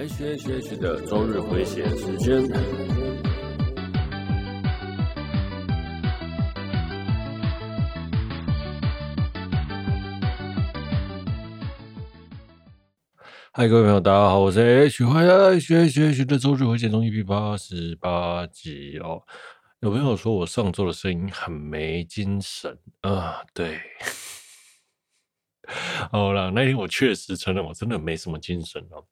H H H 的周日回血时间。嗨，各位朋友，大家好，我是 H，欢迎 H H H 的周日回血中 EP 八十八集哦。有朋友说我上周的声音很没精神啊，对。好了，那天我确实承认我真的没什么精神哦。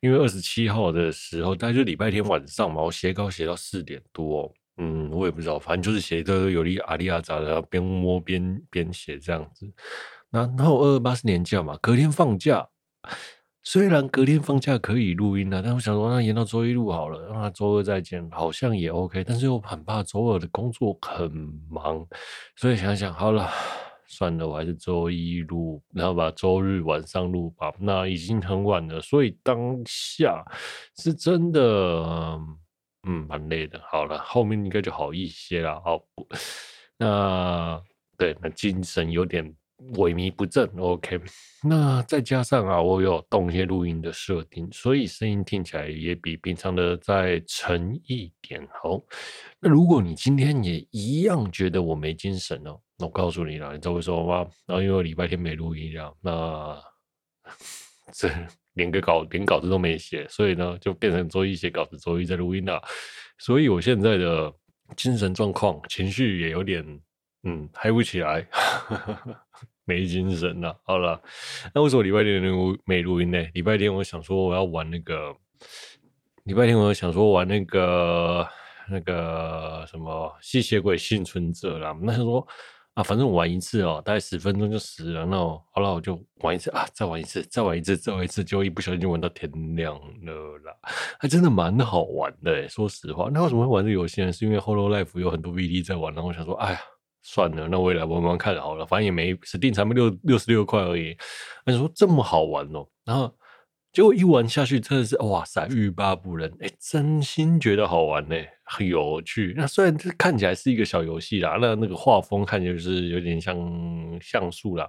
因为二十七号的时候，大概就礼拜天晚上嘛，我写稿写到四点多，嗯，我也不知道，反正就是写的有力阿里阿杂的，边摸边边写这样子。然后二二八是年假嘛，隔天放假。虽然隔天放假可以录音了，但我想说，那延到周一录好了，让他周二再见，好像也 OK。但是又很怕周二的工作很忙，所以想想好了，算了，我还是周一录，然后把周日晚上录吧。那已经很晚了，所以当下是真的，嗯，蛮累的。好了，后面应该就好一些了。好，那对，那精神有点。萎靡不振，OK。那再加上啊，我有动一些录音的设定，所以声音听起来也比平常的再沉一点。好，那如果你今天也一样觉得我没精神哦，那我告诉你了，你知道为什么吗？然后因为礼拜天没录音啊，那这连个稿连稿子都没写，所以呢，就变成周一写稿子，周一在录音了。所以我现在的精神状况、情绪也有点。嗯，嗨不起来，没精神了。好了，那为什么礼拜天没录音呢？礼拜天我想说我要玩那个，礼拜天我想说玩那个那个什么吸血鬼幸存者啦。那他说啊，反正玩一次哦，大概十分钟就死了。那好了，我就玩一次啊，再玩一次，再玩一次，再玩一次，就一不小心就玩到天亮了啦。还真的蛮好玩的，说实话。那为什么会玩这个游戏呢？是因为 Hello Life 有很多 VD 在玩，然后我想说，哎呀。算了，那我也来玩玩看好了，反正也没指定才没六六十六块而已。那你说这么好玩哦，然后结果一玩下去，真的是哇塞，欲罢不能。哎，真心觉得好玩呢，很有趣。那虽然这看起来是一个小游戏啦，那那个画风看起来就是有点像像素啦。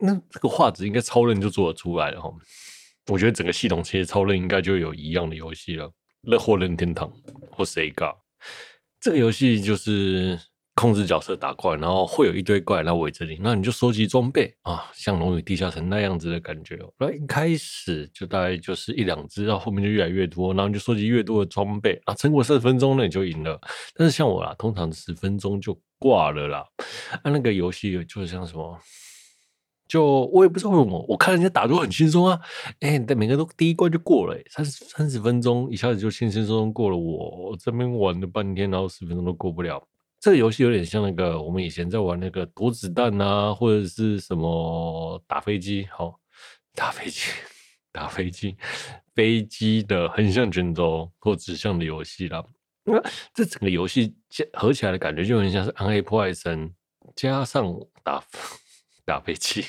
那这个画质应该超任就做得出来了哈。我觉得整个系统其实超任应该就有一样的游戏了，乐或任天堂或 Sega。这个游戏就是。控制角色打怪，然后会有一堆怪来围着你，那你就收集装备啊，像《龙与地下城》那样子的感觉。那一开始就大概就是一两只，然后后面就越来越多，然后你就收集越多的装备啊，撑过三十分钟，那你就赢了。但是像我啦，通常十分钟就挂了啦。啊，那个游戏就像什么，就我也不知道为什么，我看人家打都很轻松啊，哎，但每个都第一关就过了，三十三十分钟一下子就轻轻松松过了我。我这边玩了半天，然后十分钟都过不了。这个游戏有点像那个我们以前在玩那个躲子弹啊，或者是什么打飞机，好，打飞机，打飞机，飞机的横向卷轴或指向的游戏啦。那这整个游戏合起来的感觉就很像是暗黑破坏神加上打 打飞机，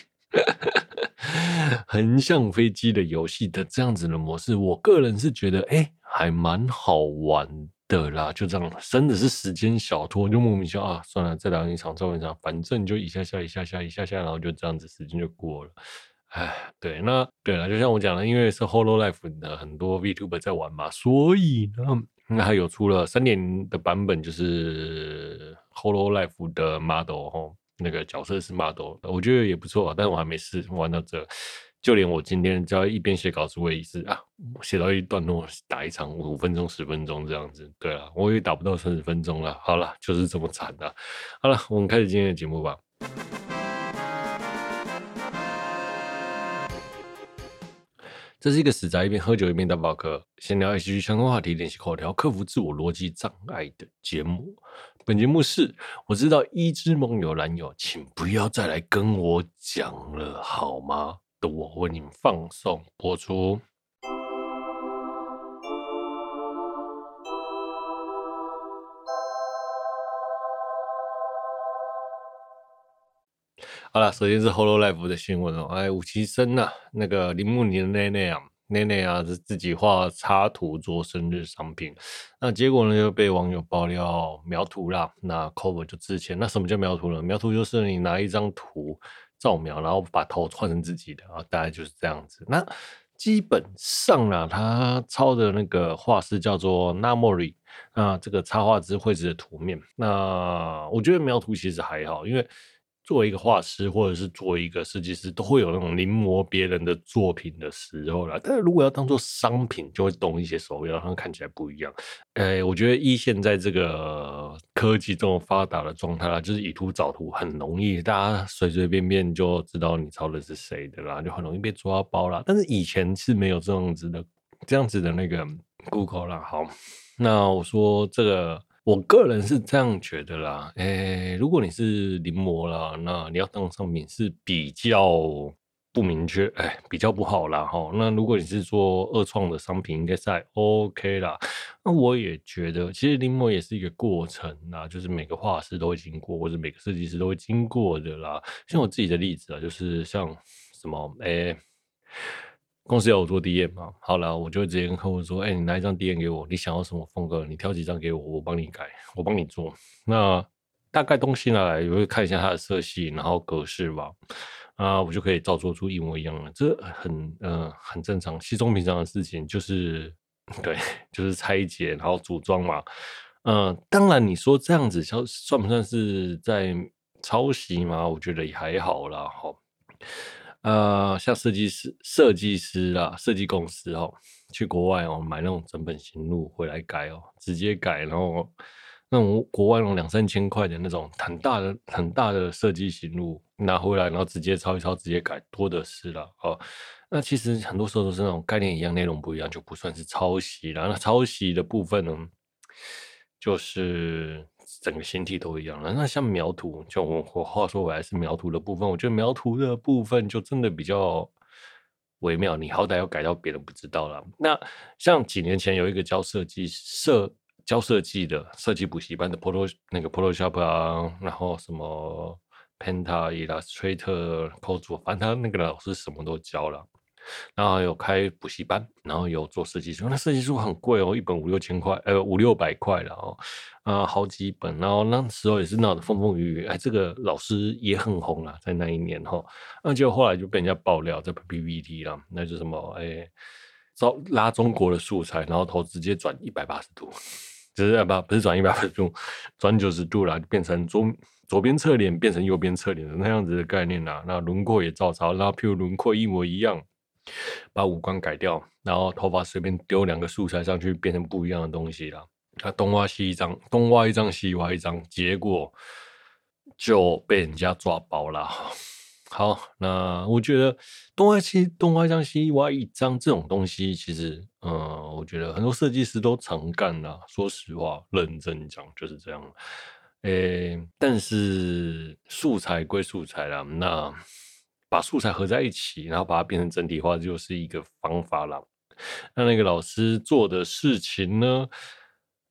横向飞机的游戏的这样子的模式，我个人是觉得哎，还蛮好玩的啦，就这样，真的是时间小拖，就莫名其妙啊，算了，再打一场，再玩一场，反正就一下下，一下下，一下下，然后就这样子，时间就过了。哎，对，那对了，就像我讲的，因为是 Hololive 的很多 VTuber 在玩嘛，所以呢，那还有出了三点的版本，就是 Hololive 的 model 吼，那个角色是 model，我觉得也不错，但我还没试玩到这。就连我今天只要一边写稿子，我也是啊，写到一段落打一场五分钟、十分钟这样子。对啊，我也打不到三十分钟了。好了，就是这么惨的。好了，我们开始今天的节目吧。这是一个死宅一边喝酒一边打报告，闲聊 H G 相关话题，练习口条，克服自我逻辑障碍的节目。本节目是我知道一只盟友男友，请不要再来跟我讲了，好吗？的我为您放送播出。好了，首先是 Hololive 的新闻哦。哎，武崎生呐，那个铃木尼的奈奈啊，奈奈啊是自己画插图做生日商品，那结果呢就被网友爆料描图啦。那 cover 就之前，那什么叫描图呢？描图就是你拿一张图。照描，然后把头换成自己的啊，大概就是这样子。那基本上啊，他抄的那个画师叫做 Namori，那这个插画之绘制的图面，那我觉得描图其实还好，因为。作为一个画师，或者是作为一个设计师，都会有那种临摹别人的作品的时候啦。但是如果要当做商品，就会懂一些手脚，让它看起来不一样。哎，我觉得一现在这个科技这么发达的状态啦，就是以图找图很容易，大家随随便便就知道你抄的是谁的啦，就很容易被抓包啦。但是以前是没有这样子的，这样子的那个 Google 啦。好，那我说这个。我个人是这样觉得啦，诶、如果你是临摹啦，那你要当商品是比较不明确，哎、比较不好啦哈。那如果你是做二创的商品，应该在 OK 啦。那我也觉得，其实临摹也是一个过程啦，就是每个画师都会经过，或者每个设计师都会经过的啦。像我自己的例子啊，就是像什么，诶、公司要我做 DM 嘛，好了，我就直接跟客户说：“哎、你拿一张 DM 给我，你想要什么风格？你挑几张给我，我帮你改，我帮你做。那大概东西拿来，我会看一下它的色系，然后格式吧，啊，我就可以照做出一模一样的。这很呃很正常，稀松平常的事情，就是对，就是拆解然后组装嘛。嗯、当然你说这样子算算不算是在抄袭嘛？我觉得也还好啦。哈。呃，像设计师、设计师啊，设计公司哦，去国外哦买那种整本型录回来改哦，直接改，然后那种国外那种两三千块的那种很大的、很大的设计型录拿回来，然后直接抄一抄，直接改，多的是了哦。那其实很多时候都是那种概念一样，内容不一样，就不算是抄袭了。那抄袭的部分呢，就是。整个形体都一样了，那像描图，就我我话说回来是描图的部分，我觉得描图的部分就真的比较微妙，你好歹要改到别人不知道了。那像几年前有一个教设计设教设计的设计补习班的 Photo 那个 Photoshop 啊，然后什么 Penta Illustrator、Code，反正他那个老师什么都教了。然后有开补习班，然后有做设计书，那设计书很贵哦，一本五六千块，呃五六百块了哦，啊、好几本，然后那时候也是闹得风风雨雨，哎，这个老师也很红啊，在那一年哈，那就后来就被人家爆料在 PPT 了，那就什么哎，招拉中国的素材，然后头直接转一百八十度，就是不不是转一百八十度，转九十度了，变成左左边侧脸变成右边侧脸的那样子的概念啦，那轮廓也照抄，然后譬如轮廓一模一样。把五官改掉，然后头发随便丢两个素材上去，变成不一样的东西了。他东挖西一张，东挖一张西挖一张，结果就被人家抓包了。好，那我觉得东挖西东挖一张西挖一张这种东西，其实，嗯，我觉得很多设计师都常干啦。说实话，认真讲就是这样。诶，但是素材归素材啦，那。把素材合在一起，然后把它变成整体化，就是一个方法了。那那个老师做的事情呢？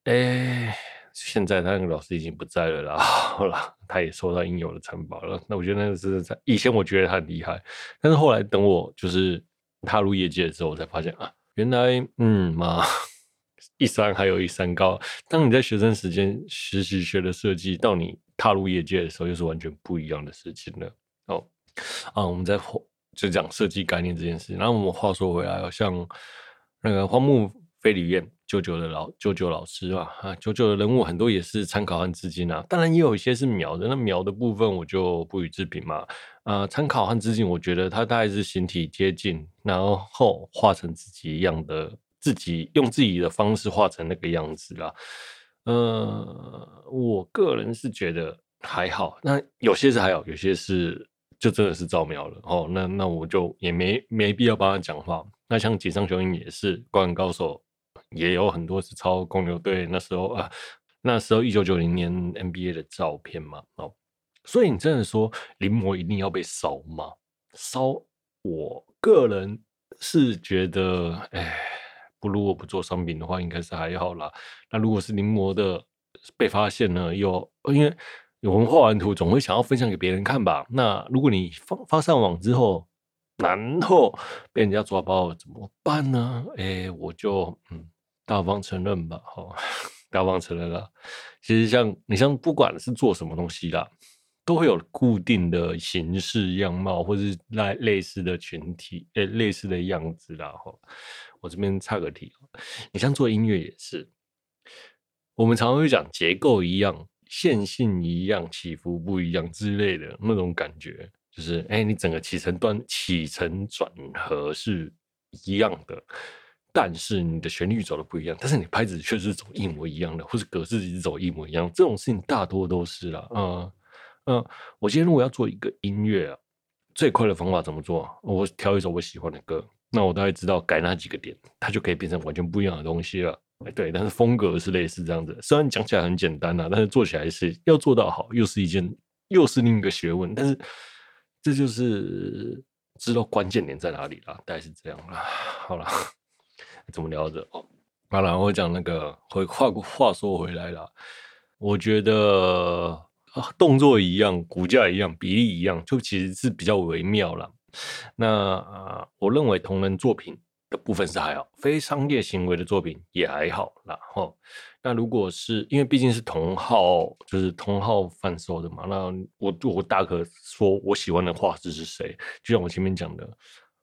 哎，现在他那个老师已经不在了啦。好了，他也受到应有的惩罚了。那我觉得那个是在以前，我觉得他很厉害，但是后来等我就是踏入业界的时候，我才发现啊，原来嗯嘛，一山还有一山高。当你在学生时间实习学的设计，到你踏入业界的时候，又是完全不一样的事情了。啊，我们在就讲设计概念这件事。然后我们话说回来，像那个荒木飞吕彦，舅舅的老舅舅老师啊，啊，舅舅的人物很多也是参考和致敬啊。当然也有一些是描的，那描的部分我就不予置评嘛。啊，参考和致敬，我觉得他大概是形体接近，然后画成自己一样的，自己用自己的方式画成那个样子啦。呃，我个人是觉得还好。那有些是还好，有些是。就真的是照描了哦，那那我就也没没必要帮他讲话。那像井上雄彦也是，灌篮高手也有很多是抄公牛队那时候啊，那时候一九九零年 NBA 的照片嘛哦。所以你真的说临摹一定要被烧吗？烧，我个人是觉得，哎，不如果不做商品的话，应该是还好啦。那如果是临摹的被发现呢，又因为。我们画完图，总会想要分享给别人看吧？那如果你发发上网之后，然后被人家抓包怎么办呢？哎、我就嗯，大方承认吧，好，大方承认了。其实像你像不管是做什么东西啦，都会有固定的形式样貌，或是类类似的群体，诶，类似的样子啦。哈，我这边插个题，你像做音乐也是，我们常常会讲结构一样、线性一样、起伏不一样之类的那种感觉，就是哎，你整个起承端、起承转合是一样的，但是你的旋律走的不一样，但是你拍子却是走一模一样的，或是格式是走一模一样，这种事情大多都是啦。嗯。嗯，我今天如果要做一个音乐啊，最快的方法怎么做？我挑一首我喜欢的歌，那我大概知道改哪几个点，它就可以变成完全不一样的东西了。哎，对，但是风格是类似这样子。虽然讲起来很简单啊，但是做起来是要做到好，又是一件又是另一个学问。但是这就是知道关键点在哪里了，大概是这样啦。好了，怎么聊着？哦，好了，我讲那个回话话说回来了，我觉得。动作一样，骨架一样，比例一样，就其实是比较微妙了。那啊，我认为同人作品部分是还好，非商业行为的作品也还好。然后，那如果是因为毕竟是同号，就是同号贩售的嘛，那我我大可说我喜欢的画师是谁，就像我前面讲的，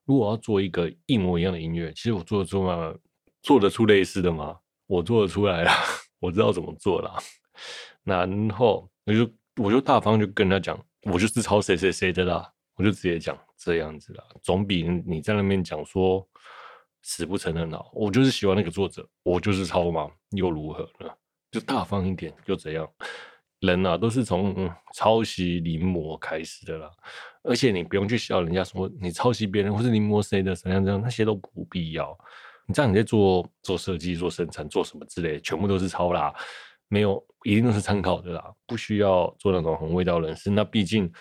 如果要做一个一模一样的音乐，其实我做得出吗？做得出类似的吗？我做得出来了，我知道怎么做了。然后我就。我就大方就跟他讲，我就是抄谁谁谁的啦，我就直接讲这样子啦，总比你在那边讲说死不承认了。我就是喜欢那个作者，我就是抄嘛，又如何呢？就大方一点，又怎样。人啊，都是从、嗯、抄袭临摹开始的啦，而且你不用去笑人家说你抄袭别人或是临摹谁的怎样怎样，那些都不必要。你这样你在做做设计、做生产、做什么之类，全部都是抄啦。没有，一定都是参考的啦，不需要做那种很味道人士。那毕竟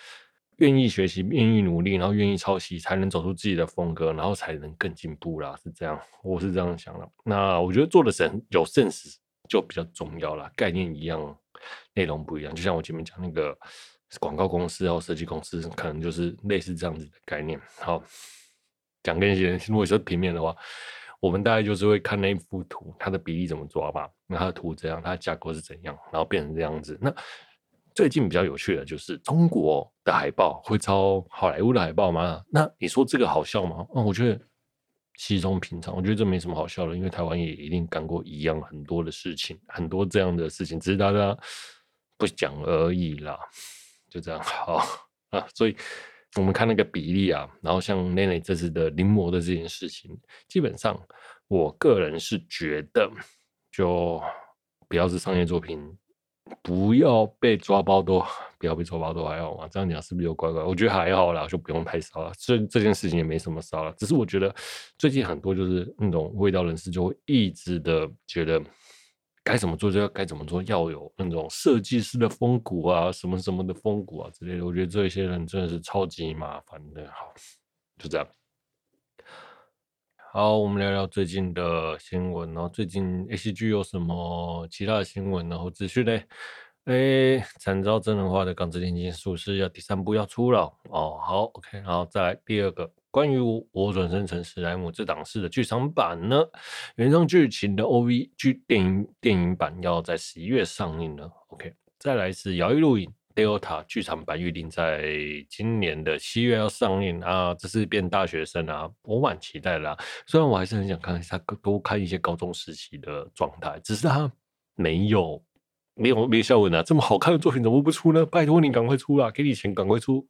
愿意学习、愿意努力，然后愿意抄袭，才能走出自己的风格，然后才能更进步啦。是这样，我是这样想的。那我觉得做的神有 sense 就比较重要啦，概念一样，内容不一样。就像我前面讲那个广告公司或设计公司，可能就是类似这样子的概念。好，讲跟一些，如果说平面的话。我们大概就是会看那一幅图，它的比例怎么抓吧？那它的图怎样？它的架构是怎样？然后变成这样子。那最近比较有趣的就是中国的海报会抄好莱坞的海报吗？那你说这个好笑吗？嗯，我觉得稀松平常。我觉得这没什么好笑的，因为台湾也一定干过一样很多的事情，很多这样的事情，只是大家不讲而已啦。就这样好 啊，所以。我们看那个比例啊，然后像奈奈这次的临摹的这件事情，基本上我个人是觉得，就不要是商业作品，不要被抓包都不要被抓包都还好嘛。这样讲是不是有怪怪？我觉得还好啦，就不用太骚了。这这件事情也没什么骚了，只是我觉得最近很多就是那种味道人士就会一直的觉得。该怎么做就要该怎么做，要有那种设计师的风骨啊，什么什么的风骨啊之类的。我觉得这些人真的是超级麻烦的。好，就这样。好，我们聊聊最近的新闻。然后最近 ACG 有什么其他的新闻？然后资讯呢？哎，惨遭真人化的《钢之炼金术师》要第三部要出了哦。好，OK，然后再来第二个。关于我转生成史莱姆这档事的剧场版呢，原创剧情的 OV 剧电影电影版要在十一月上映了。OK，再来是摇曳露营 Delta 剧场版预定在今年的七月要上映啊，这是变大学生啊，我蛮期待的啦。虽然我还是很想看一下多看一些高中时期的状态，只是他没有没有没有效果啊，这么好看的作品怎么不出呢？拜托你赶快出啊，给你钱赶快出。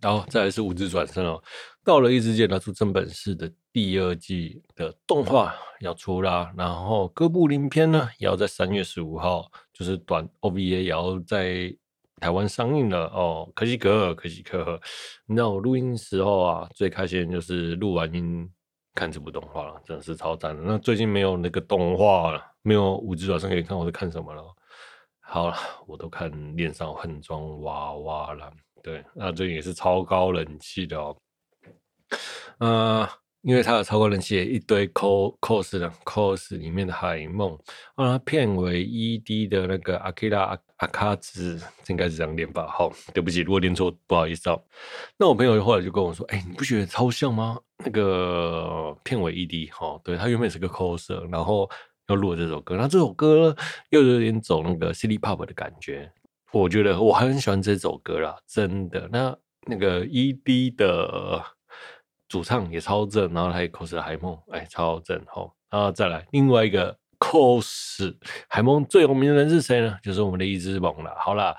然后再来是无职转身哦，到了异世界拿出真本事的第二季的动画要出啦，然后哥布林篇呢也要在三月十五号，就是短 OVA 也要在台湾上映了哦，可喜可贺，可喜可贺。你知道我录音时候啊，最开心的就是录完音看这部动画了，真的是超赞的。那最近没有那个动画了，没有无职转生可以看，我在看什么了？好了，我都看恋上横装娃娃了。对，那这也是超高人气的哦。呃，因为它有超高人气，一堆 cos 的 cos 里面的海梦啊，片尾 ED 的那个阿基拉阿阿卡兹，应该是这样念吧？好，对不起，如果念错，不好意思哦。那我朋友后来就跟我说：“哎，你不觉得超像吗？那个片尾 ED 哈、哦，对，他原本是个 cos，然后又录了这首歌，那这首歌又有点走那个 City Pop 的感觉。”我觉得我很喜欢这首歌啦，真的。那那个 ED 的主唱也超正，然后还有 cos 海梦，哎，超正吼。然后再来另外一个 cos 海梦最有名的人是谁呢？就是我们的一只萌了。好啦，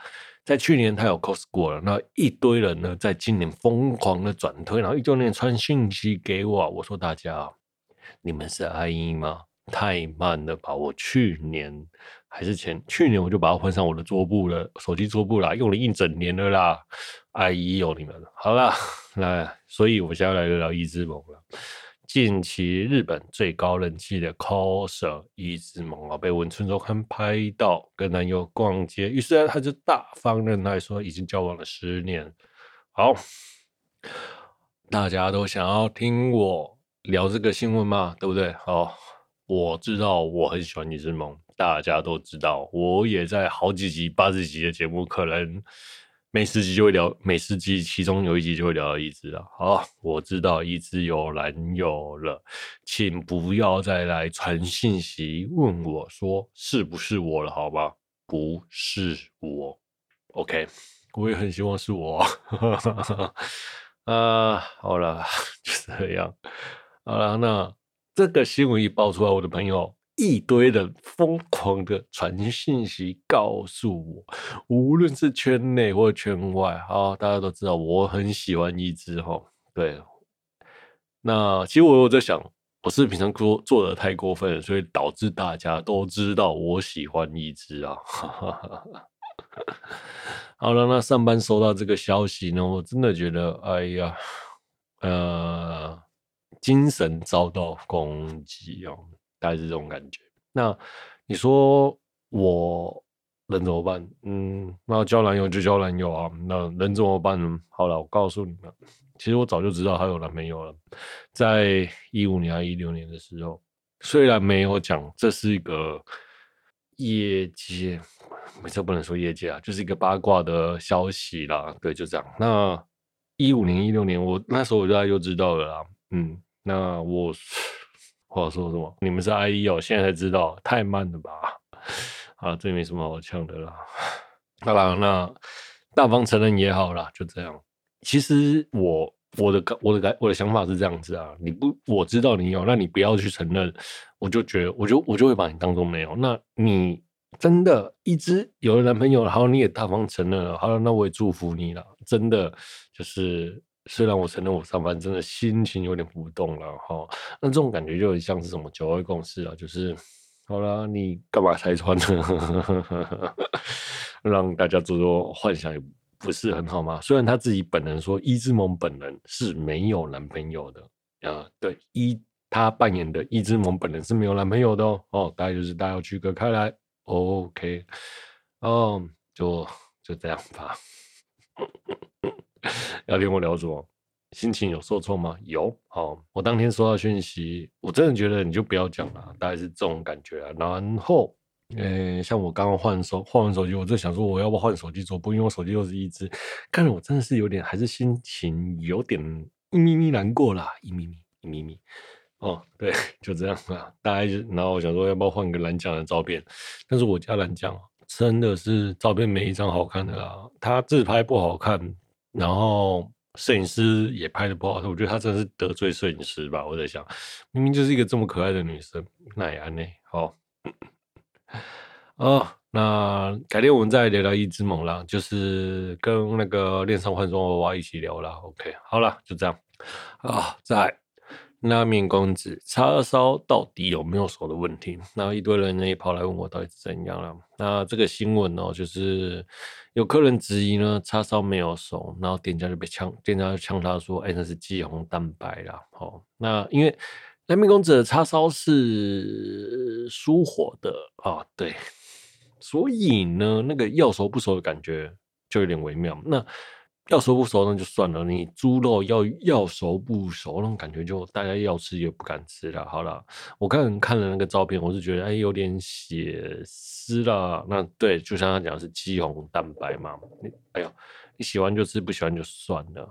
在去年他有 cos 过了，那一堆人呢，在今年疯狂的转推，然后一堆人传信息给我，我说大家，你们是 IE 吗？太慢了吧！我去年还是前去年我就把它换上我的桌布了，手机桌布啦，用了一整年了啦。哎呦你们，好啦，来，所以我现在来聊聊一只萌了。近期日本最高人气的 coser 一只萌啊，被文春周刊拍到跟男友逛街，于是他就大方认态说已经交往了十年。好，大家都想要听我聊这个新闻吗？对不对？好。我知道我很喜欢一只萌，大家都知道，我也在好几集、八十集的节目，可能每十集就会聊，每十集其中有一集就会聊到一只了。好，我知道一只有男友了，请不要再来传信息问我说是不是我了，好吧？不是我，OK，我也很希望是我。啊，好了，就这样，好了，那。这个新闻一爆出来，我的朋友一堆人疯狂的传信息告诉我，无论是圈内或圈外，好，大家都知道我很喜欢一只哈。对，那其实我有在想，我是平常做做的太过分，所以导致大家都知道我喜欢一只啊。好了，那上班收到这个消息呢，我真的觉得，哎呀，呃。精神遭到攻击哦，大概是这种感觉。那你说我能怎么办？嗯，那交男友就交男友啊，那能怎么办呢？好了，我告诉你们，其实我早就知道她有男朋友了，在一五年还一六年的时候，虽然没有讲，这是一个业界，没错，不能说业界啊，就是一个八卦的消息啦。对，就这样。那一五年、一六年，我那时候我就大概就知道了啦。嗯。那我话说什么？你们是 IE 哦，现在才知道，太慢了吧？啊，这没什么好呛的啦。好啦，那大方承认也好啦，就这样。其实我我的我的感我的想法是这样子啊，你不我知道你有，那你不要去承认，我就觉得我就我就会把你当做没有。那你真的一直有了男朋友然后，你也大方承认了，好了，那我也祝福你了。真的就是。虽然我承认我上班真的心情有点浮动了哈，那这种感觉就很像是什么九二共识啊，就是好啦，你干嘛拆穿呢？让大家做做幻想也不是很好吗？虽然他自己本人说一之萌本人是没有男朋友的啊，对，一他扮演的一之萌本人是没有男朋友的哦，哦，大概就是大家要区隔开来，OK，哦，就就这样吧。要听我聊什么？心情有受挫吗？有。好，我当天收到讯息，我真的觉得你就不要讲了，大概是这种感觉啊。然后，呃、像我刚刚换手换完手机，我就想说我要不换手机桌布，因为我手机又是一只，看着我真的是有点，还是心情有点一咪咪难过啦，一咪咪一咪咪。哦，对，就这样啊。大概就，然后我想说要不要换个蓝酱的照片，但是我家蓝酱真的是照片没一张好看的啦，他自拍不好看。然后摄影师也拍的不好，我觉得他真的是得罪摄影师吧。我在想，明明就是一个这么可爱的女生，那也安呢？好，哦，那改天我们再聊聊一只猛狼，就是跟那个恋上换装娃娃一起聊啦。OK，好了，就这样啊，再。拉面公子叉烧到底有没有熟的问题？然后一堆人呢也跑来问我到底是怎样了。那这个新闻哦，就是有客人质疑呢，叉烧没有熟，然后店家就被呛，店家就呛他说：“哎，那是肌红蛋白啦。”好，那因为拉面公子的叉烧是疏火的啊，对，所以呢，那个要熟不熟的感觉就有点微妙。那要熟不熟那就算了，你猪肉要要熟不熟那种感觉就大家要吃也不敢吃了。好了，我刚看了那个照片，我是觉得哎有点血丝了。那对，就像他讲是肌红蛋白嘛。你哎呦，你喜欢就吃，不喜欢就算了。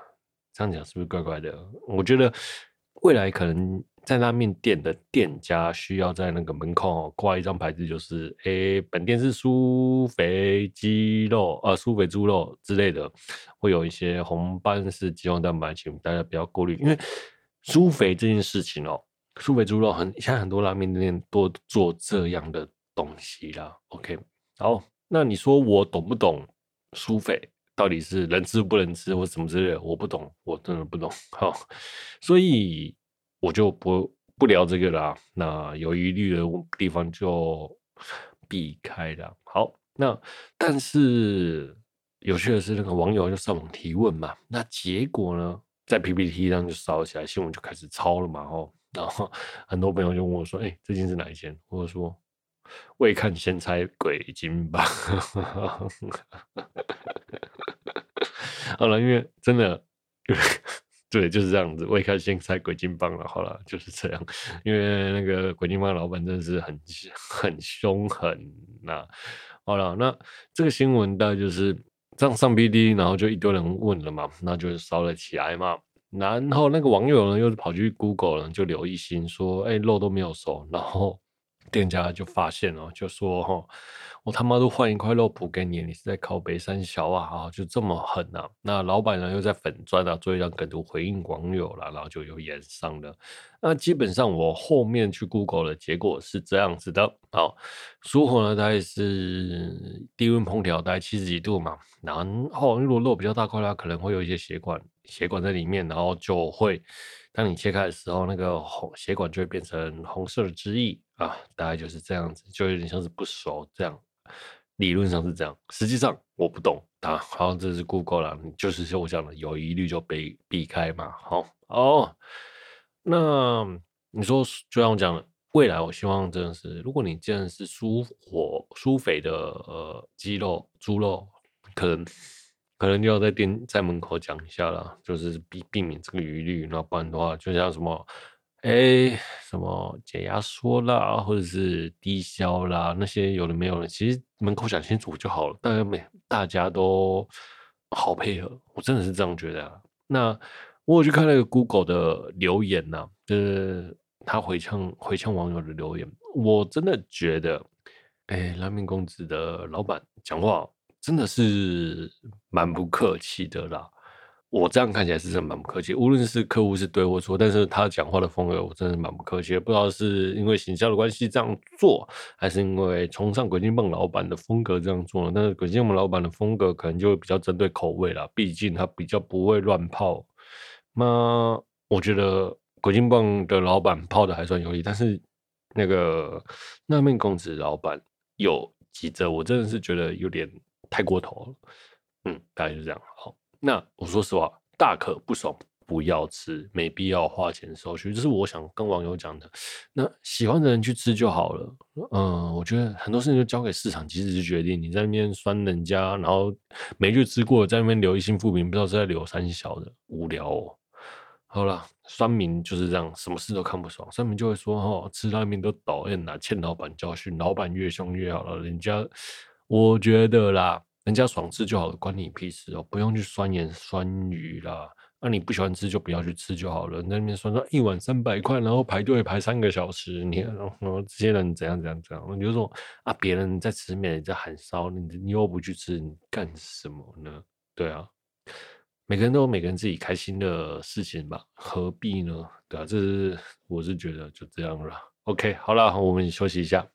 这样讲是不是怪怪的？我觉得未来可能在拉面店的店家需要在那个门口挂一张牌子，就是诶、本店是舒肥鸡肉啊，舒肥猪肉之类的，会有一些红斑式肌肉蛋白，请大家不要过滤，因为舒肥这件事情哦，舒肥猪肉很现在很多拉面店都做这样的东西啦。OK，好，那你说我懂不懂舒肥？到底是能吃不能吃，或什么之类的，我不懂，我真的不懂。好，所以我就不不聊这个啦。那有疑虑的地方就避开了。好，那但是有趣的是，那个网友就上网提问嘛，那结果呢，在 PPT 上就烧起来，新闻就开始抄了嘛。哦，然后很多朋友就问我说：“哎、欸，这件是哪一件？”或者说。未看先猜鬼金吧，好了，因为真的，对，就是这样子。未看先猜鬼金棒了，好了，就是这样。因为那个鬼金棒老板真的是很 很凶狠呐。好了，那这个新闻大概就是这样上 B D，然后就一堆人问了嘛，那就烧了起来嘛。然后那个网友呢，又跑去 Google 了，就留一星说，哎、肉都没有熟，然后。店家就发现了，就说：“哈，我他妈都换一块肉补给你，你是在靠北三小啊？哈，就这么狠啊？”那老板呢又在粉专啊做一张梗图回应网友了，然后就有炎上了。那基本上我后面去 Google 的结果是这样子的：好，熟火呢大概是低温烹调，大概七十几度嘛。然后如果肉比较大块，它可能会有一些血管血管在里面，然后就会。当你切开的时候，那个红血管就会变成红色的汁液啊，大概就是这样子，就有点像是不熟这样。理论上是这样，实际上我不懂啊。好，这是 Google 啦，就是像我讲的，有疑虑就避避开嘛。好哦，那你说，就像我讲的，未来我希望真的是，如果你既然是舒火舒肥的呃鸡肉、猪肉，可能。可能就要在店在门口讲一下了，就是避避免这个疑虑。那不然的话，就像什么，哎、什么解压缩啦，或者是低消啦，那些有的没有的，其实门口讲清楚就好了。大家每大家都好配合，我真的是这样觉得啊。那我有去看那个 Google 的留言呐、就是他回呛回呛网友的留言，我真的觉得，哎、欸，拉面公子的老板讲话。真的是蛮不客气的啦，我这样看起来是真蛮不客气。无论是客户是对或错，但是他讲话的风格，我真的蛮不客气。不知道是因为行销的关系这样做，还是因为崇尚鬼金棒老板的风格这样做？但是鬼金棒老板的风格可能就会比较针对口味啦，毕竟他比较不会乱泡。那我觉得鬼金棒的老板泡的还算有理，但是那个那面公子老板有几则，我真的是觉得有点。太过头了，嗯，大概就这样。好，那我说实话，大可不爽，不要吃，没必要花钱收取。这是我想跟网友讲的。那喜欢的人去吃就好了。嗯，我觉得很多事情就交给市场机制去决定。你在那边酸人家，然后没去吃过，在那边留一星负评，不知道是在留三小的，无聊哦。好了，酸民就是这样，什么事都看不爽，酸民就会说：“哦，吃拉面都讨厌呐，欠老板教训，老板越凶越好了，人家。”我觉得啦，人家爽吃就好了，关你屁事哦！不用去酸言酸语啦。那、你不喜欢吃就不要去吃就好了。那边说说一碗三百块，然后排队排三个小时，你然后这些人怎样怎样怎样？你就说啊，别人在吃面，你在喊烧，你你又不去吃，你干什么呢？对啊，每个人都有每个人自己开心的事情吧，何必呢？对啊，这是我是觉得就这样了。OK，好了，我们休息一下。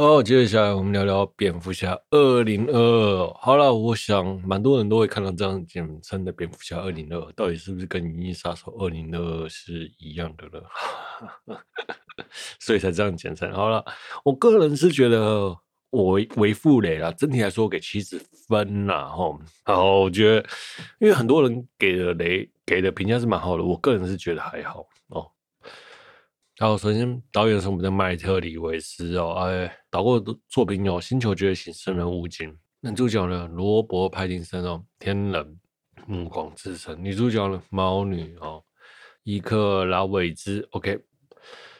哦，接下来我们聊聊蝙蝠侠二零二二。好了，我想蛮多人都会看到这样简称的蝙蝠侠二零二二，到底是不是跟银翼杀手二零二二是一样的了？所以才这样简称。好了，我个人是觉得我为负雷啦，整体来说我给七十分啦。吼，好，我觉得因为很多人给的雷给的评价是蛮好的，我个人是觉得还好哦。好，首先导演是我们的麦特李维斯哦，哎，导过的作品有《星球觉醒》《生人勿近》，男主角呢罗伯·派丁森哦，《天人》《暮光之城》，女主角呢猫女哦，伊克拉韦兹，OK。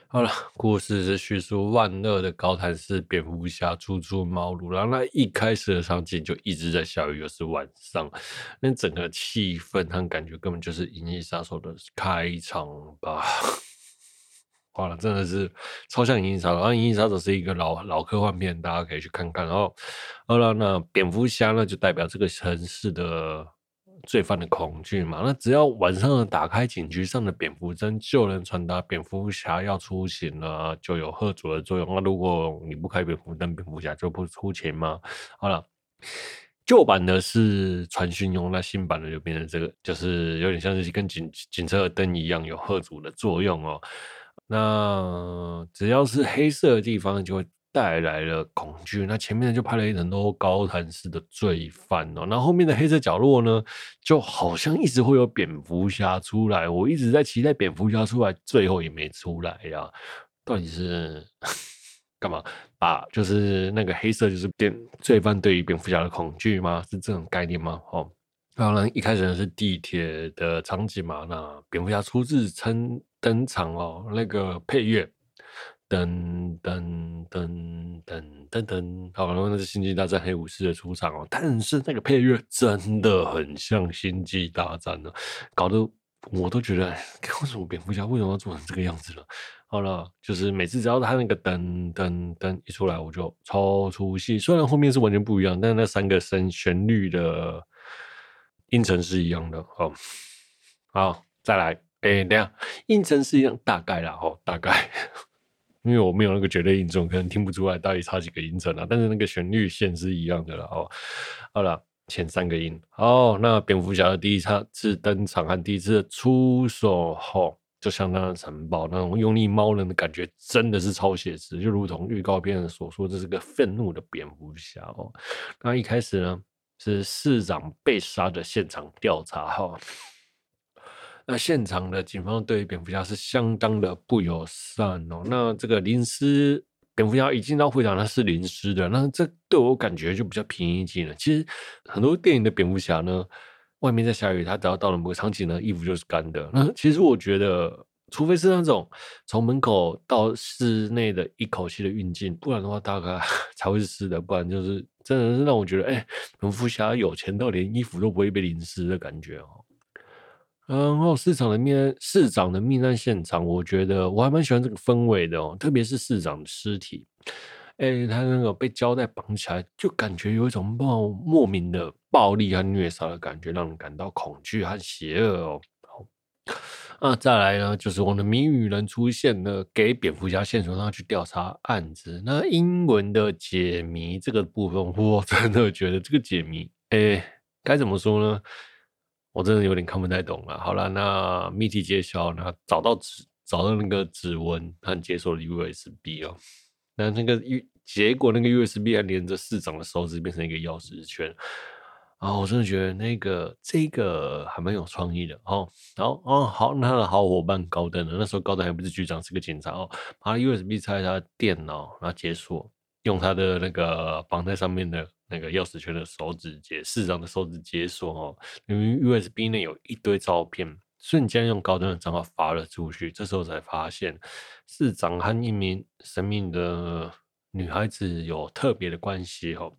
好了，故事是叙述万恶的高谭市蝙蝠侠初出茅庐，然后那一开始的场景就一直在下雨，又是晚上，那整个气氛和感觉根本就是《银翼杀手》的开场吧。好了，真的是超像《银翼杀手》，然后《银翼杀手》是一个老老科幻片，大家可以去看看。然后，好了，那蝙蝠侠呢，就代表这个城市的。罪犯的恐惧嘛，那只要晚上打开警局上的蝙蝠灯，就能传达蝙蝠侠要出勤了，就有喝阻的作用。那如果你不开蝙蝠灯，蝙蝠侠就不出勤吗？好了，旧版的是传讯用，那新版的就变成这个，就是有点像是跟警警车的灯一样，有吓阻的作用哦。那只要是黑色的地方，就会。带来了恐惧，那前面就拍了很多高谭市的罪犯哦，那后面的黑色角落呢，就好像一直会有蝙蝠侠出来，我一直在期待蝙蝠侠出来，最后也没出来呀，到底是 干嘛？把就是那个黑色就是蝙罪犯对于蝙蝠侠的恐惧吗？是这种概念吗？哦，当然一开始是地铁的场景嘛，那蝙蝠侠初次登登场哦，那个配乐。噔噔噔噔噔噔，好，然后那是《星际大战：黑武士》的出场哦，但是那个配乐真的很像《星际大战》呢，搞得我都觉得，为什么蝙蝠侠为什么要做成这个样子了？好了，就是每次只要他那个噔噔噔一出来，我就超出戏。虽然后面是完全不一样，但是那三个声旋律的音程是一样的。好，好，再来，哎、欸，等下，音程是一样，大概啦，哦，大概。因为我没有那个绝对音准，可能听不出来到底差几个音程啦。但是那个旋律线是一样的了哦。好了，前三个音。哦，那蝙蝠侠的第一次登场和第一次出手后，就相当的残暴，那种用力猫人的感觉真的是超写实，就如同预告片所说，这是个愤怒的蝙蝠侠哦。那一开始呢，是市长被杀的现场调查哈。哦那现场的警方对蝙蝠侠是相当的不友善哦。那这个淋湿蝙蝠侠一进到会场，他是淋湿的。那这对我感觉就比较平易近人。其实很多电影的蝙蝠侠呢，外面在下雨，他只要到了某个场景呢，衣服就是干的。那其实我觉得，除非是那种从门口到室内的一口气的运进，不然的话大概 才会是湿的。不然就是真的是让我觉得，哎、欸，蝙蝠侠有钱到连衣服都不会被淋湿的感觉哦。然后市场的命市长的命案现场，我觉得我还蛮喜欢这个氛围的哦，特别是市长的尸体，哎，他那个被胶带绑起来，就感觉有一种莫莫名的暴力和虐杀的感觉，让人感到恐惧和邪恶哦。好，那再来呢，就是我们的谜语人出现了，给蝙蝠侠线索，让他去调查案子。那英文的解谜这个部分，我真的觉得这个解谜，哎，该怎么说呢？我真的有点看不太懂了。好了，那谜题揭晓，那找到指找到那个指纹和解锁的 USB 哦。那那个 U 结果那个 USB 还连着市长的手指，变成一个钥匙圈。啊，我真的觉得那个这个还蛮有创意的哦。然后哦，好，那他的好伙伴高登呢？那时候高登还不是局长，是个警察哦。把 USB 插在他的电脑，然后解锁，用他的那个绑在上面的。那个钥匙圈的手指解，市长的手指解锁哦，因为 USB 内有一堆照片，瞬间用高登的账号发了出去。这时候才发现，市长和一名神秘的女孩子有特别的关系哦。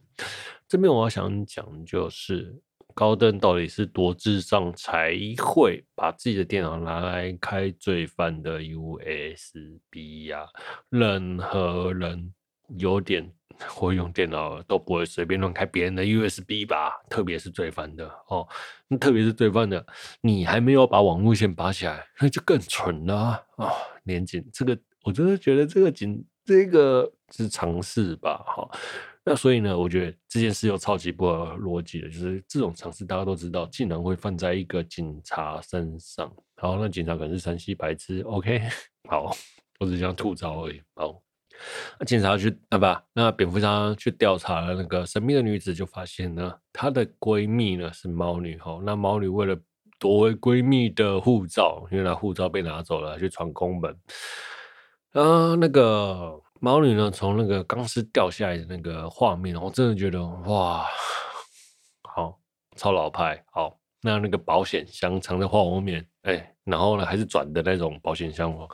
这边我要想讲，就是高登到底是多智障才会把自己的电脑拿来开罪犯的 USB 呀？任何人有点。会用电脑都不会随便乱开别人的 USB 吧，特别是罪犯的哦。那特别是罪犯的，你还没有把网路线拔起来，那就更蠢了啊！哦、连警这个，我真的觉得这个警这个是常识吧？哈、哦，那所以呢，我觉得这件事又超级不合逻辑的，就是这种常识大家都知道，竟然会放在一个警察身上。好，那警察可能是山西白痴，OK？好，我只想吐槽而已。好。警察去啊不，那蝙蝠侠去调查了那个神秘的女子，就发现呢，她的闺蜜呢是猫女吼。那猫女为了夺回闺蜜的护照，因为她护照被拿走了，去闯宫门。啊，那个猫女呢，从那个钢丝掉下来的那个画面，我真的觉得哇，好超老派，好。那那个保险箱藏在画后面，哎、然后呢还是转的那种保险箱哦，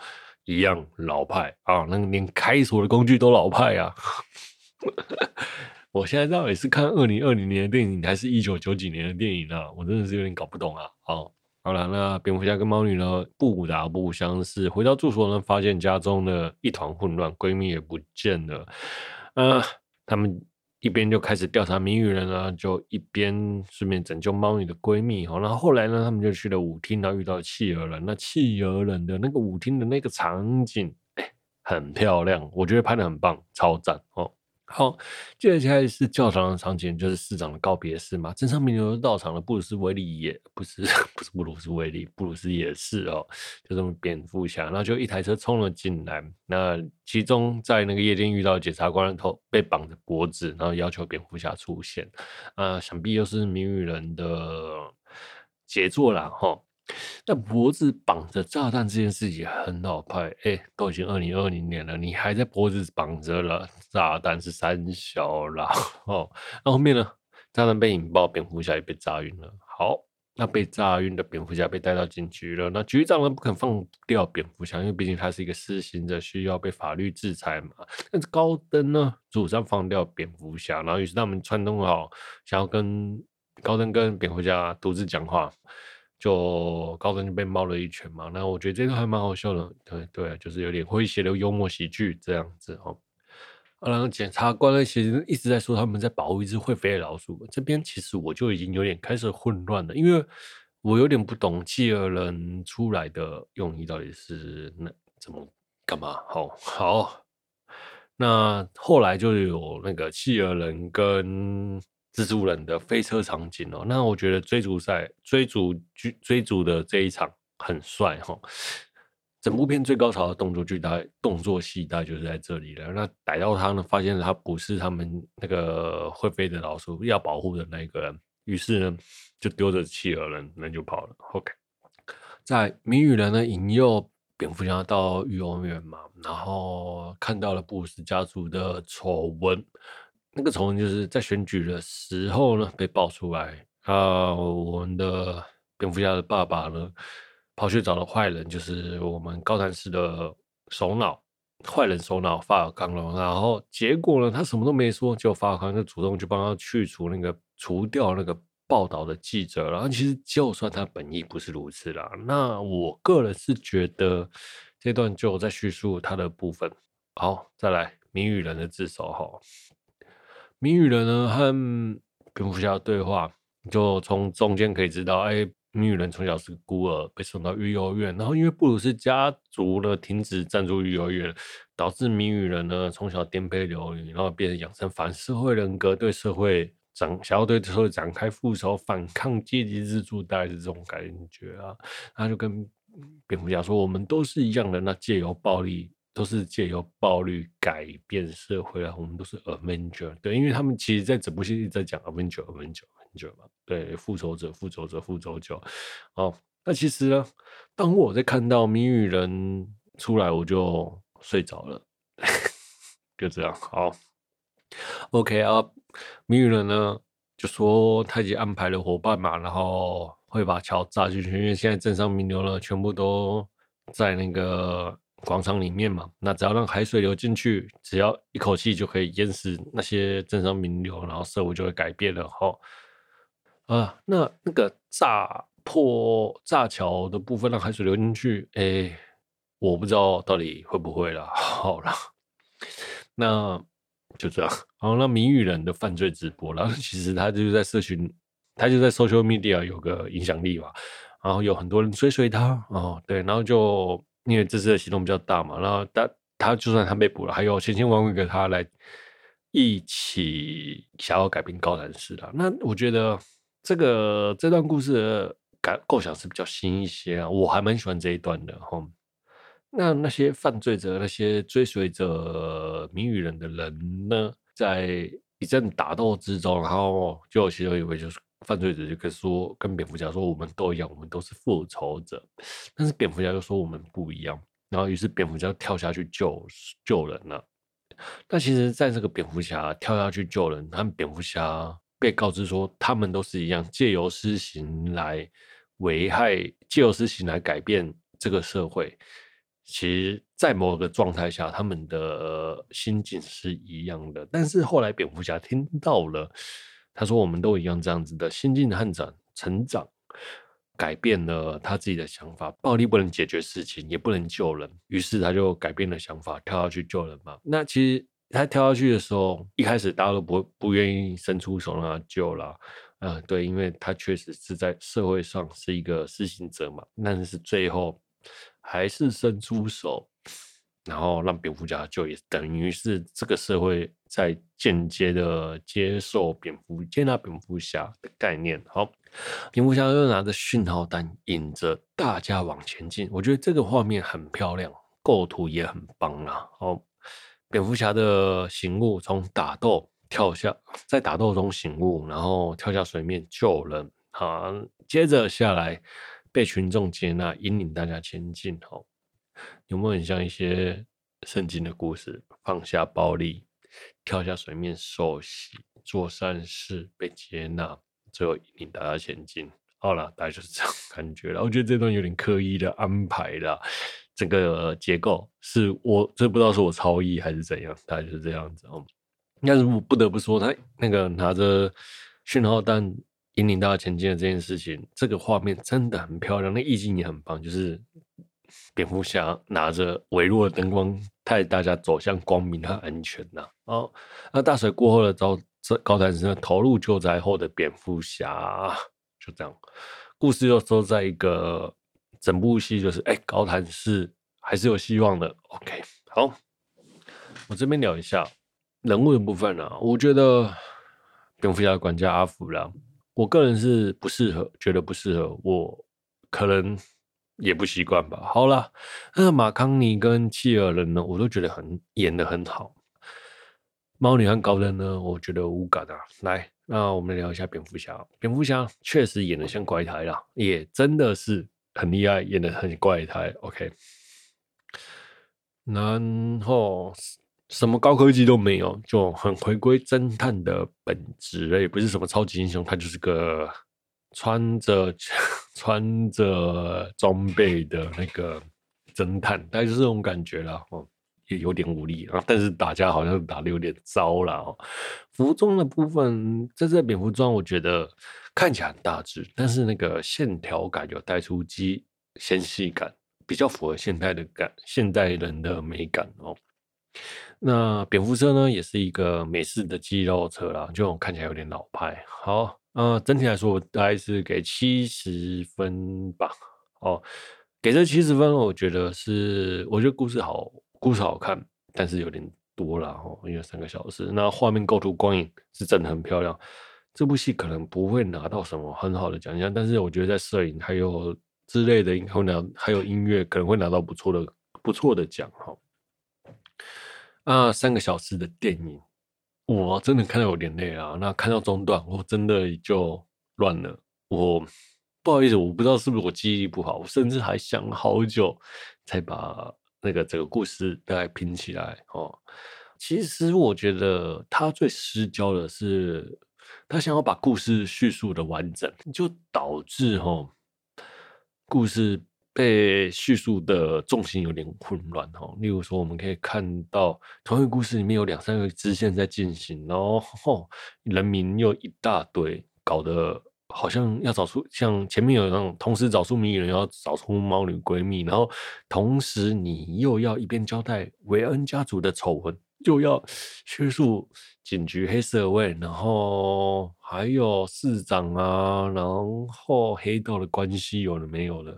一样老派啊，那个连开锁的工具都老派啊。我现在到底是看二零二零年的电影，还是一九九几年的电影啊？我真的是有点搞不懂啊。好，好了，那蝙蝠侠跟猫女呢不打不相识，回到住所呢，发现家中的一团混乱，闺蜜也不见了。呃，他们一边就开始调查谜语人啊，就一边顺便拯救猫女的闺蜜。好，然后后来呢，他们就去了舞厅，然后遇到企鹅人。那企鹅人的那个舞厅的那个场景，哎，很漂亮，我觉得拍的很棒，超赞哦。好，接下来是教堂的场景，就是市长的告别式嘛。政商名流到场了，布鲁斯威利也不是 不是布鲁斯威利，布鲁斯也是哦，就这么蝙蝠侠，然后就一台车冲了进来。那其中在那个夜店遇到检察官的头被绑着脖子，然后要求蝙蝠侠出现。啊、呃，想必又是谜语人的杰作啦。哈。那脖子绑着炸弹这件事情很老派，哎、都已经二零二零年了，你还在脖子绑着了炸弹是三小啦哦。那后面呢，炸弹被引爆，蝙蝠侠也被炸晕了。好，那被炸晕的蝙蝠侠被带到警局了。那局长呢不肯放掉蝙蝠侠，因为毕竟他是一个施行者，需要被法律制裁嘛。但是高登呢主张放掉蝙蝠侠，然后于是他们串通好，想要跟高登跟蝙蝠侠独自讲话。就高登就被猫了一拳嘛，那我觉得这个还蛮好笑的，对对，就是有点诙谐的幽默喜剧这样子哦。然后检察官呢，其实一直在说他们在保护一只会飞的老鼠，这边其实我就已经有点开始混乱了，因为我有点不懂企鹅人出来的用意到底是那怎么干嘛？好好，那后来就有那个企鹅人跟。蜘蛛人的飞车场景哦，那我觉得追逐赛追逐追逐的这一场很帅哈，整部片最高潮的动作巨大动作戏大概就是在这里了。那逮到他呢，发现他不是他们那个会飞的老鼠要保护的那个人，于是呢就丢着企鹅人人就跑了。OK，在谜语人呢引诱蝙蝠侠到幼儿园嘛，然后看到了布鲁斯家族的丑闻。那个丑闻就是在选举的时候呢被爆出来啊，我们的蝙蝠侠的爸爸呢跑去找了坏人，就是我们高谭市的首脑，坏人首脑法尔康了。然后结果呢，他什么都没说，就法尔康就主动去帮他去除那个除掉那个报道的记者。然后其实就算他本意不是如此啦，那我个人是觉得这段就在叙述他的部分。好，再来谜语人的自首哈。谜语人呢和蝙蝠侠对话，就从中间可以知道，哎，谜语人从小是孤儿，被送到育幼院，然后因为布鲁斯家族呢停止赞助育幼院，导致谜语人呢从小颠沛流离，然后变成养成反社会人格，对社会展想要对社会展开复仇，反抗阶级制度，大概是这种感觉啊。他就跟蝙蝠侠说：“我们都是一样的，那借由暴力。”都是借由暴力改变社会啊！我们都是 Avenger，对，因为他们其实在整部戏一直在讲 Avenger，Avenger，Avenger 嘛，对，复仇者，复仇者，复仇者。哦，那其实呢，当我在看到谜语人出来，我就睡着了，就这样。好，OK 啊，谜语人呢就说他已经安排了伙伴嘛，然后会把桥炸进去，因为现在镇上名流呢全部都在那个。广场里面嘛，那只要让海水流进去，只要一口气就可以淹死那些政商名流，然后社会就会改变了哈。啊，那那个炸破炸桥的部分，让海水流进去，哎、我不知道到底会不会啦。好了，那就这样。好，那谜语人的犯罪直播，然 后其实他就是在社群，他就在 social media 有个影响力嘛，然后有很多人追随他哦，对，然后就。因为这次的行动比较大嘛，然后他他就算他被捕了，还有千千万万个他来一起想要改变高谭市的。那我觉得这个这段故事的感构想是比较新一些啊，我还蛮喜欢这一段的哈。那那些犯罪者、那些追随者谜语人的人呢，在一阵打斗之中，然后就有其中一位就是。犯罪者就跟说，跟蝙蝠侠说，我们都一样，我们都是复仇者。但是蝙蝠侠又说我们不一样，然后于是蝙蝠侠跳下去救救人了。但其实，在这个蝙蝠侠跳下去救人，他们蝙蝠侠被告知说，他们都是一样，借由私刑来危害，借由私刑来改变这个社会。其实，在某个状态下，他们的心境是一样的。但是后来，蝙蝠侠听到了，他说：“我们都一样，这样子的心境的长成长，改变了他自己的想法。暴力不能解决事情，也不能救人，于是他就改变了想法，跳下去救人嘛。那其实。”他跳下去的时候，一开始大家都不不愿意伸出手让他救了，嗯、呃，对，因为他确实是在社会上是一个施行者嘛。但是最后还是伸出手，然后让蝙蝠侠救，也等于是这个社会在间接的接受蝙蝠接纳蝙蝠侠的概念。好，蝙蝠侠又拿着讯号弹引着大家往前进，我觉得这个画面很漂亮，构图也很棒啊。好。蝙蝠侠的醒悟，从打斗跳下，在打斗中醒悟，然后跳下水面救人。好，接着下来被群众接纳，引领大家前进。好，有没有很像一些圣经的故事？放下暴力，跳下水面受洗，做善事被接纳，最后引领大家前进。好了，大概就是这种感觉了。我觉得这段有点刻意的安排了。整个结构是我这不知道是我超意还是怎样，大概就是这样子哦。但是我不得不说，他那个拿着讯号弹引领大家前进的这件事情，这个画面真的很漂亮，那意境也很棒。就是蝙蝠侠拿着微弱的灯光，带大家走向光明和安全呐。哦，那大水过后的高高谭市投入救灾后的蝙蝠侠，就这样，故事又说在一个。整部戏就是，哎、高谭市还是有希望的。OK，好，我这边聊一下人物的部分啊。我觉得蝙蝠侠管家阿福啦，我个人是不适合，觉得不适合，我可能也不习惯吧。好了，那马康尼跟契尔人呢，我都觉得很演得很好。猫女和高登呢，我觉得无感啊。来，那我们聊一下蝙蝠侠。蝙蝠侠确实演得像怪胎啦，也真的是。很厉害，演得很怪胎，OK。然后什么高科技都没有，就很回归侦探的本质，也不是什么超级英雄，他就是个穿着 穿着装备的那个侦探，大概是这种感觉啦。哦，也有点无力啊，但是打架好像打得有点糟了哦。服装的部分，这次蝙蝠装，我觉得。看起来很大只，但是那个线条感有带出肌纤细感，比较符合现代的感，现代人的美感哦。那蝙蝠车呢，也是一个美式的肌肉车啦，就看起来有点老派。好，呃，整体来说，我大概是给七十分吧。哦，给这七十分，我觉得是，我觉得故事好，故事好看，但是有点多了哦，因为三个小时。那画面构图光影是真的很漂亮。这部戏可能不会拿到什么很好的奖项，但是我觉得在摄影还有之类的，应该会拿，还有音乐可能会拿到不错的不错的奖哈。啊，三个小时的电影，我真的看到有点累啊。那看到中段，我真的就乱了。我不好意思，我不知道是不是我记忆力不好，我甚至还想好久才把那个整个故事大概拼起来哦。其实我觉得他最失焦的是。他想要把故事叙述的完整，就导致齁故事被叙述的重心有点混乱齁。例如说，我们可以看到同一个故事里面有两三个支线在进行，然后人名又一大堆，搞得好像要找出像前面有那种同时找出谜语人，要找出猫女闺蜜，然后同时你又要一边交代韦恩家族的丑闻。又要叙述警局黑社会，然后还有市长啊，然后黑道的关系有了没有了，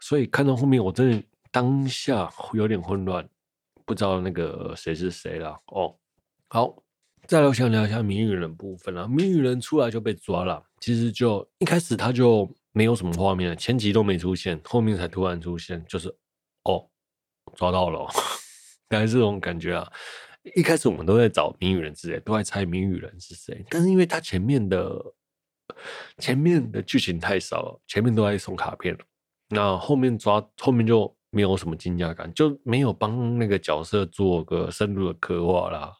所以看到后面我真的当下有点混乱，不知道那个谁是谁了哦。好，再来我想聊一下谜语人部分了。谜语人出来就被抓了，其实就一开始他就没有什么画面，前集都没出现，后面才突然出现，就是哦，抓到了，大概是这种感觉啊。一开始我们都在找谜语人之类，都在猜谜语人是谁。但是因为他前面的前面的剧情太少了，前面都在送卡片，那后面抓后面就没有什么惊讶感，就没有帮那个角色做个深入的刻画啦。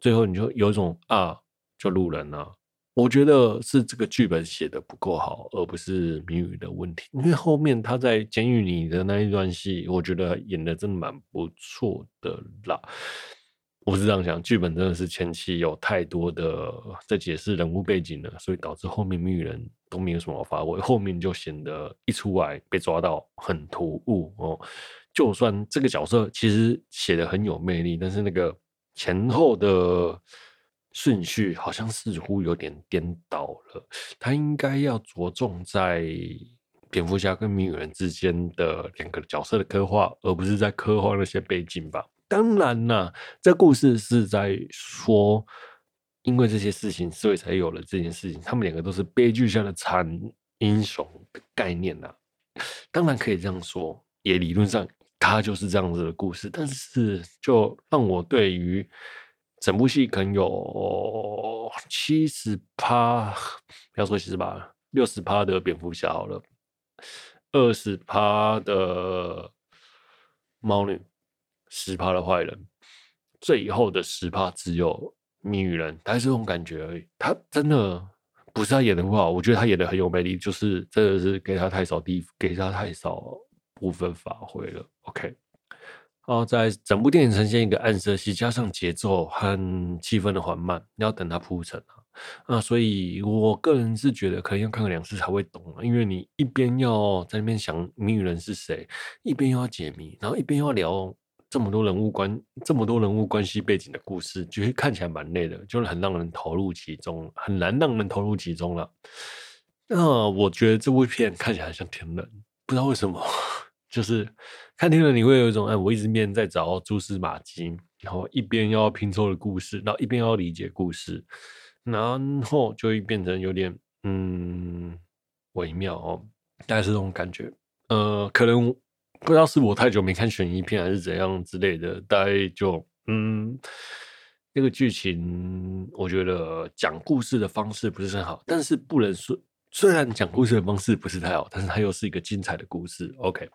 最后你就有一种啊，就路人啊，我觉得是这个剧本写的不够好，而不是谜语的问题。因为后面他在监狱里的那一段戏，我觉得演的真的蛮不错的啦。我是这样想，剧本真的是前期有太多的在解释人物背景了，所以导致后面谜语人都没有什么发挥，后面就显得一出来被抓到很突兀哦。就算这个角色其实写的很有魅力，但是那个前后的。顺序好像似乎有点颠倒了，他应该要着重在蝙蝠侠跟谜语人之间的两个角色的刻画，而不是在刻画那些背景吧。当然啦，这故事是在说，因为这些事情，所以才有了这件事情。他们两个都是悲剧下的惨英雄的概念呐，当然可以这样说，也理论上他就是这样子的故事。但是，就让我对于。整部戏可能有七十趴，不要说七十趴，六十趴的蝙蝠侠好了，二十趴的猫女，十趴的坏人，最后的十趴只有谜语人，但是这种感觉而已。他真的不是他演的不好，我觉得他演的很有魅力，就是真的是给他太少地，给他太少部分发挥了。OK。哦，在整部电影呈现一个暗色系，加上节奏和气氛的缓慢，要等它铺陈啊。啊，所以我个人是觉得可能要看个两次才会懂啊，因为你一边要在那边想谜语人是谁，一边又要解谜，然后一边又要聊这么多人物关这么多人物关系背景的故事，就会看起来蛮累的，就是很让人投入其中，很难让人投入其中了。那我觉得这部片看起来像天能，不知道为什么。就是看听了你会有一种哎，我一直面在找蛛丝马迹，然后一边要拼凑的故事，然后一边要理解故事，然后就会变成有点嗯微妙哦，大概是这种感觉。呃，可能不知道是我太久没看悬疑片还是怎样之类的，大概就嗯那个剧情，我觉得讲故事的方式不是很好，但是不能说虽然讲故事的方式不是太好，但是它又是一个精彩的故事。OK。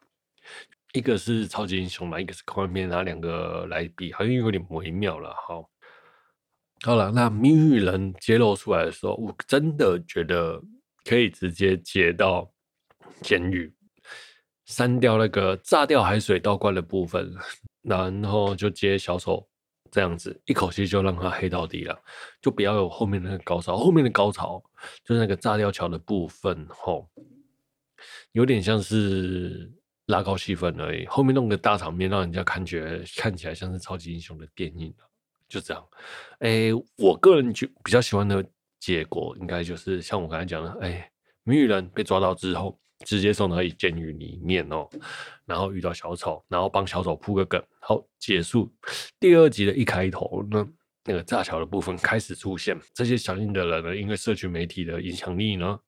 一个是超级英雄嘛，一个是科幻片，拿两个来比，好像有点微妙了。好，好了，那谜语人揭露出来的时候，我真的觉得可以直接接到监狱，删掉那个炸掉海水道观的部分，然后就接小丑这样子，一口气就让他黑到底了，就不要有后面那个高潮。后面的高潮就是那个炸掉桥的部分，吼，有点像是。拉高气氛而已，后面弄个大场面，让人家感觉看起来像是超级英雄的电影，就这样。哎、我个人就比较喜欢的结果，应该就是像我刚才讲的，哎、谜语人被抓到之后，直接送到一监狱里面哦，然后遇到小丑，然后帮小丑铺个梗，好结束。第二集的一开头呢，那个炸桥的部分开始出现，这些小心的人呢，因为社群媒体的影响力呢，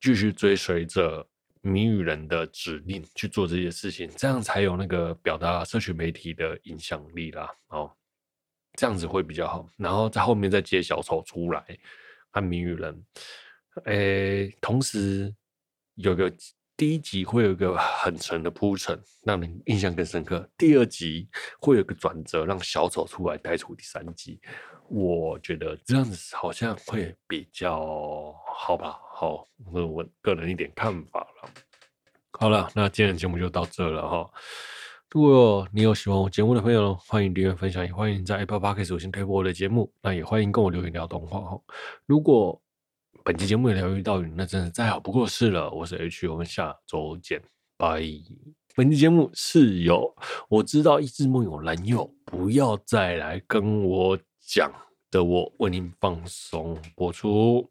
继续追随着。谜语人的指令去做这些事情，这样才有那个表达社群媒体的影响力啦。哦，这样子会比较好。然后在后面再接小丑出来，和谜语人。诶，同时有个第一集会有一个很沉的铺陈，让人印象更深刻。第二集会有个转折，让小丑出来带出第三集。我觉得这样子好像会比较好吧。好，那我个人一点看法了。好了，那今天的节目就到这了哈。如果你有喜欢我节目的朋友，欢迎订阅分享，也欢迎在 Apple Podcast 首先推播我的节目。那也欢迎跟我留言聊动画哈。如果本期节目也疗愈到你，那真的再好不过事了。我是 H，我们下周见，拜。本期节目是由我知道一直梦有男友，不要再来跟我讲的，我为您放松播出。